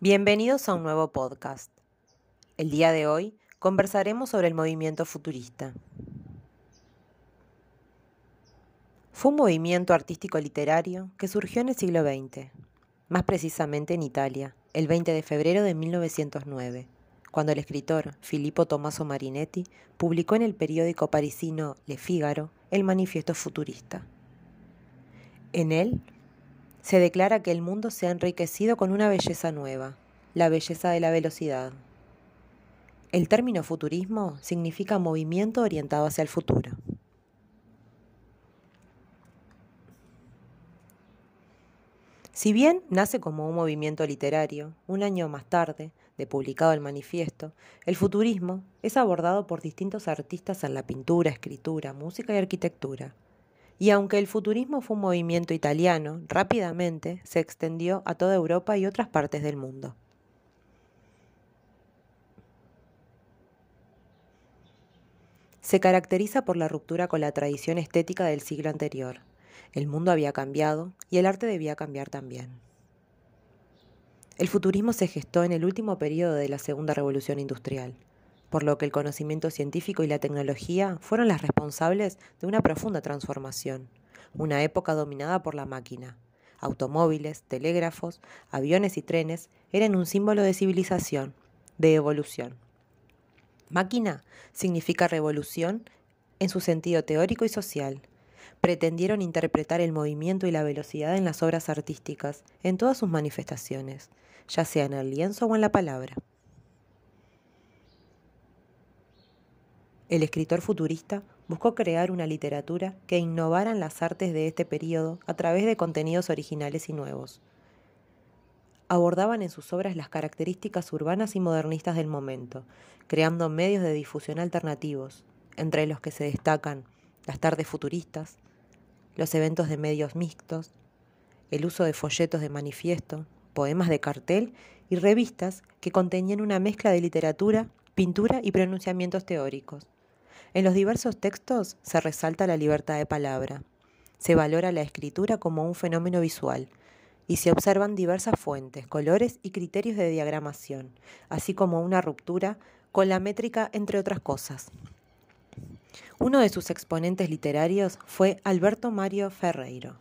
Bienvenidos a un nuevo podcast. El día de hoy conversaremos sobre el movimiento futurista. Fue un movimiento artístico-literario que surgió en el siglo XX, más precisamente en Italia, el 20 de febrero de 1909, cuando el escritor Filippo Tommaso Marinetti publicó en el periódico parisino Le Figaro el Manifiesto Futurista. En él se declara que el mundo se ha enriquecido con una belleza nueva, la belleza de la velocidad. El término futurismo significa movimiento orientado hacia el futuro. Si bien nace como un movimiento literario, un año más tarde, de publicado el manifiesto, el futurismo es abordado por distintos artistas en la pintura, escritura, música y arquitectura. Y aunque el futurismo fue un movimiento italiano, rápidamente se extendió a toda Europa y otras partes del mundo. Se caracteriza por la ruptura con la tradición estética del siglo anterior. El mundo había cambiado y el arte debía cambiar también. El futurismo se gestó en el último periodo de la Segunda Revolución Industrial por lo que el conocimiento científico y la tecnología fueron las responsables de una profunda transformación, una época dominada por la máquina. Automóviles, telégrafos, aviones y trenes eran un símbolo de civilización, de evolución. Máquina significa revolución en su sentido teórico y social. Pretendieron interpretar el movimiento y la velocidad en las obras artísticas, en todas sus manifestaciones, ya sea en el lienzo o en la palabra. El escritor futurista buscó crear una literatura que innovara en las artes de este periodo a través de contenidos originales y nuevos. Abordaban en sus obras las características urbanas y modernistas del momento, creando medios de difusión alternativos, entre los que se destacan las tardes futuristas, los eventos de medios mixtos, el uso de folletos de manifiesto, poemas de cartel y revistas que contenían una mezcla de literatura, pintura y pronunciamientos teóricos. En los diversos textos se resalta la libertad de palabra, se valora la escritura como un fenómeno visual y se observan diversas fuentes, colores y criterios de diagramación, así como una ruptura con la métrica, entre otras cosas. Uno de sus exponentes literarios fue Alberto Mario Ferreiro.